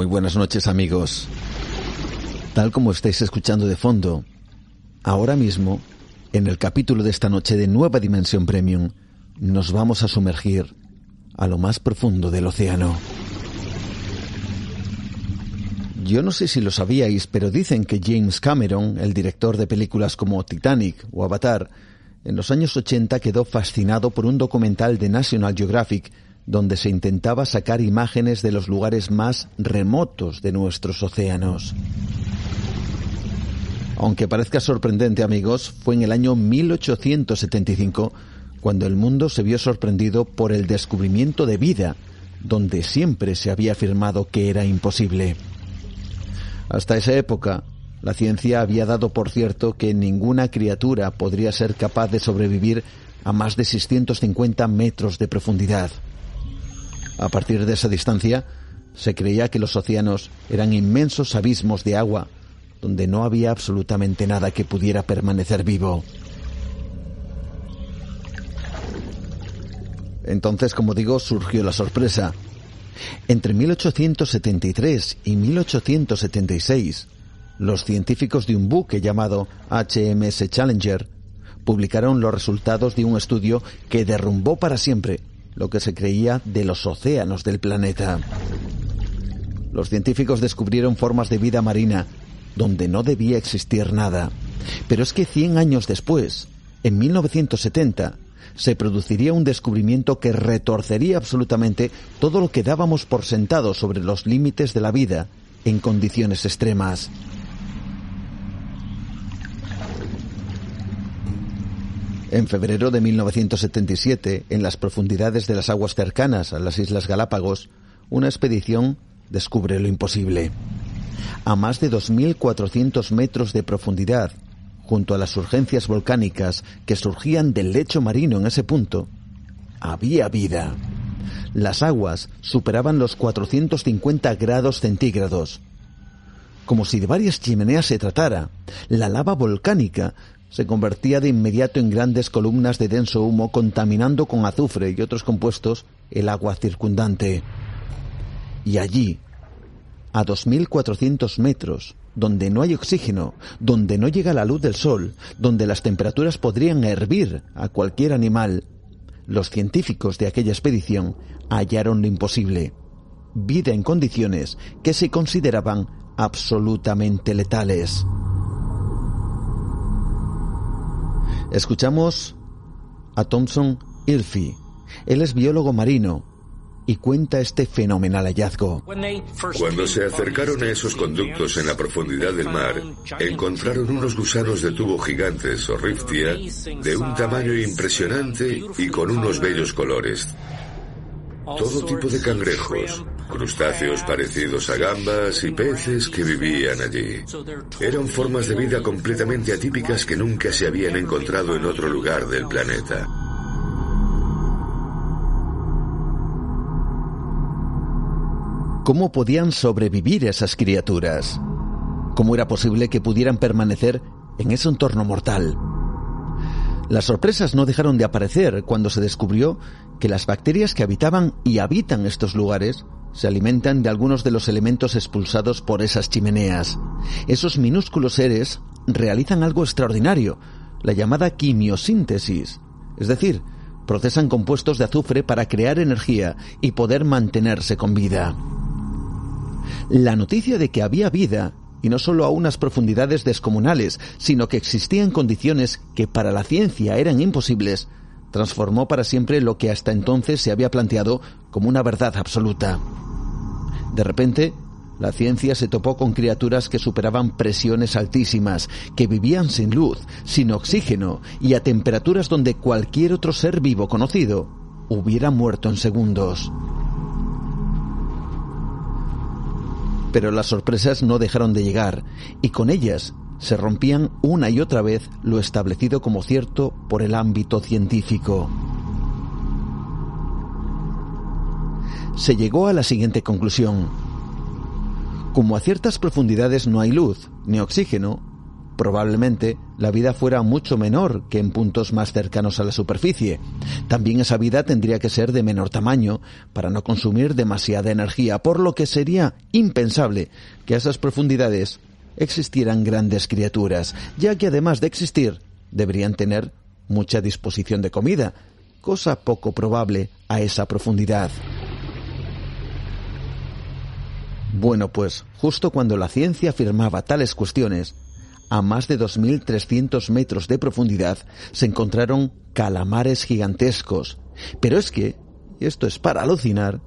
Muy buenas noches amigos. Tal como estáis escuchando de fondo, ahora mismo, en el capítulo de esta noche de Nueva Dimensión Premium, nos vamos a sumergir a lo más profundo del océano. Yo no sé si lo sabíais, pero dicen que James Cameron, el director de películas como Titanic o Avatar, en los años 80 quedó fascinado por un documental de National Geographic donde se intentaba sacar imágenes de los lugares más remotos de nuestros océanos. Aunque parezca sorprendente, amigos, fue en el año 1875 cuando el mundo se vio sorprendido por el descubrimiento de vida, donde siempre se había afirmado que era imposible. Hasta esa época, la ciencia había dado por cierto que ninguna criatura podría ser capaz de sobrevivir a más de 650 metros de profundidad. A partir de esa distancia, se creía que los océanos eran inmensos abismos de agua donde no había absolutamente nada que pudiera permanecer vivo. Entonces, como digo, surgió la sorpresa. Entre 1873 y 1876, los científicos de un buque llamado HMS Challenger publicaron los resultados de un estudio que derrumbó para siempre lo que se creía de los océanos del planeta. Los científicos descubrieron formas de vida marina donde no debía existir nada. Pero es que 100 años después, en 1970, se produciría un descubrimiento que retorcería absolutamente todo lo que dábamos por sentado sobre los límites de la vida en condiciones extremas. En febrero de 1977, en las profundidades de las aguas cercanas a las Islas Galápagos, una expedición descubre lo imposible. A más de 2.400 metros de profundidad, junto a las urgencias volcánicas que surgían del lecho marino en ese punto, había vida. Las aguas superaban los 450 grados centígrados. Como si de varias chimeneas se tratara, la lava volcánica se convertía de inmediato en grandes columnas de denso humo contaminando con azufre y otros compuestos el agua circundante. Y allí, a 2.400 metros, donde no hay oxígeno, donde no llega la luz del sol, donde las temperaturas podrían hervir a cualquier animal, los científicos de aquella expedición hallaron lo imposible. Vida en condiciones que se consideraban absolutamente letales. Escuchamos a Thompson Ilfi. Él es biólogo marino y cuenta este fenomenal hallazgo. Cuando se acercaron a esos conductos en la profundidad del mar, encontraron unos gusanos de tubo gigantes o riftia de un tamaño impresionante y con unos bellos colores. Todo tipo de cangrejos, crustáceos parecidos a gambas y peces que vivían allí. Eran formas de vida completamente atípicas que nunca se habían encontrado en otro lugar del planeta. ¿Cómo podían sobrevivir esas criaturas? ¿Cómo era posible que pudieran permanecer en ese entorno mortal? Las sorpresas no dejaron de aparecer cuando se descubrió que las bacterias que habitaban y habitan estos lugares se alimentan de algunos de los elementos expulsados por esas chimeneas. Esos minúsculos seres realizan algo extraordinario, la llamada quimiosíntesis, es decir, procesan compuestos de azufre para crear energía y poder mantenerse con vida. La noticia de que había vida, y no solo a unas profundidades descomunales, sino que existían condiciones que para la ciencia eran imposibles, transformó para siempre lo que hasta entonces se había planteado como una verdad absoluta. De repente, la ciencia se topó con criaturas que superaban presiones altísimas, que vivían sin luz, sin oxígeno y a temperaturas donde cualquier otro ser vivo conocido hubiera muerto en segundos. Pero las sorpresas no dejaron de llegar, y con ellas se rompían una y otra vez lo establecido como cierto por el ámbito científico. Se llegó a la siguiente conclusión. Como a ciertas profundidades no hay luz ni oxígeno, probablemente la vida fuera mucho menor que en puntos más cercanos a la superficie. También esa vida tendría que ser de menor tamaño para no consumir demasiada energía, por lo que sería impensable que a esas profundidades existieran grandes criaturas, ya que además de existir, deberían tener mucha disposición de comida, cosa poco probable a esa profundidad. Bueno, pues justo cuando la ciencia afirmaba tales cuestiones, a más de 2.300 metros de profundidad se encontraron calamares gigantescos. Pero es que, y esto es para alucinar,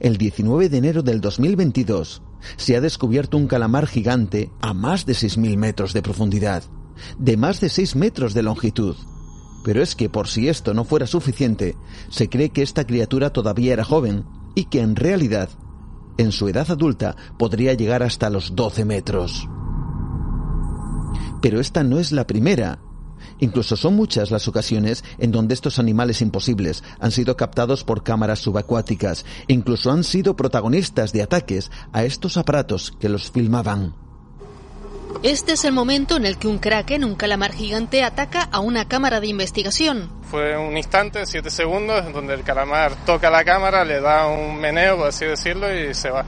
el 19 de enero del 2022 se ha descubierto un calamar gigante a más de 6.000 metros de profundidad, de más de 6 metros de longitud. Pero es que por si esto no fuera suficiente, se cree que esta criatura todavía era joven y que en realidad en su edad adulta podría llegar hasta los 12 metros. Pero esta no es la primera. Incluso son muchas las ocasiones en donde estos animales imposibles han sido captados por cámaras subacuáticas, incluso han sido protagonistas de ataques a estos aparatos que los filmaban. Este es el momento en el que un kraken, un calamar gigante, ataca a una cámara de investigación. Fue un instante, siete segundos, donde el calamar toca la cámara, le da un meneo, por así decirlo, y se va.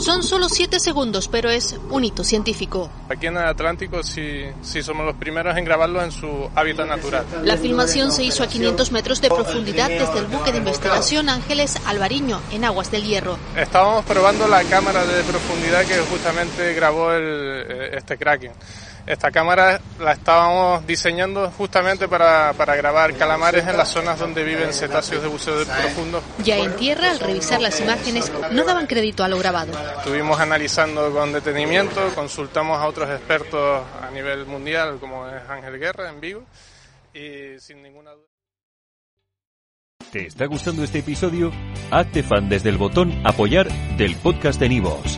Son solo siete segundos, pero es un hito científico. Aquí en el Atlántico sí, sí somos los primeros en grabarlo en su hábitat natural. La filmación se hizo a 500 metros de profundidad desde el buque de investigación Ángeles Alvariño, en Aguas del Hierro. Estábamos probando la cámara de profundidad que justamente grabó el, eh, este Kraken. Esta cámara la estábamos diseñando justamente para, para, grabar calamares en las zonas donde viven cetáceos de buceo profundo. Ya en tierra, al revisar las imágenes, no daban crédito a lo grabado. Estuvimos analizando con detenimiento, consultamos a otros expertos a nivel mundial, como es Ángel Guerra en Vigo, y sin ninguna duda. ¿Te está gustando este episodio? Hazte fan desde el botón Apoyar del podcast de Nivos.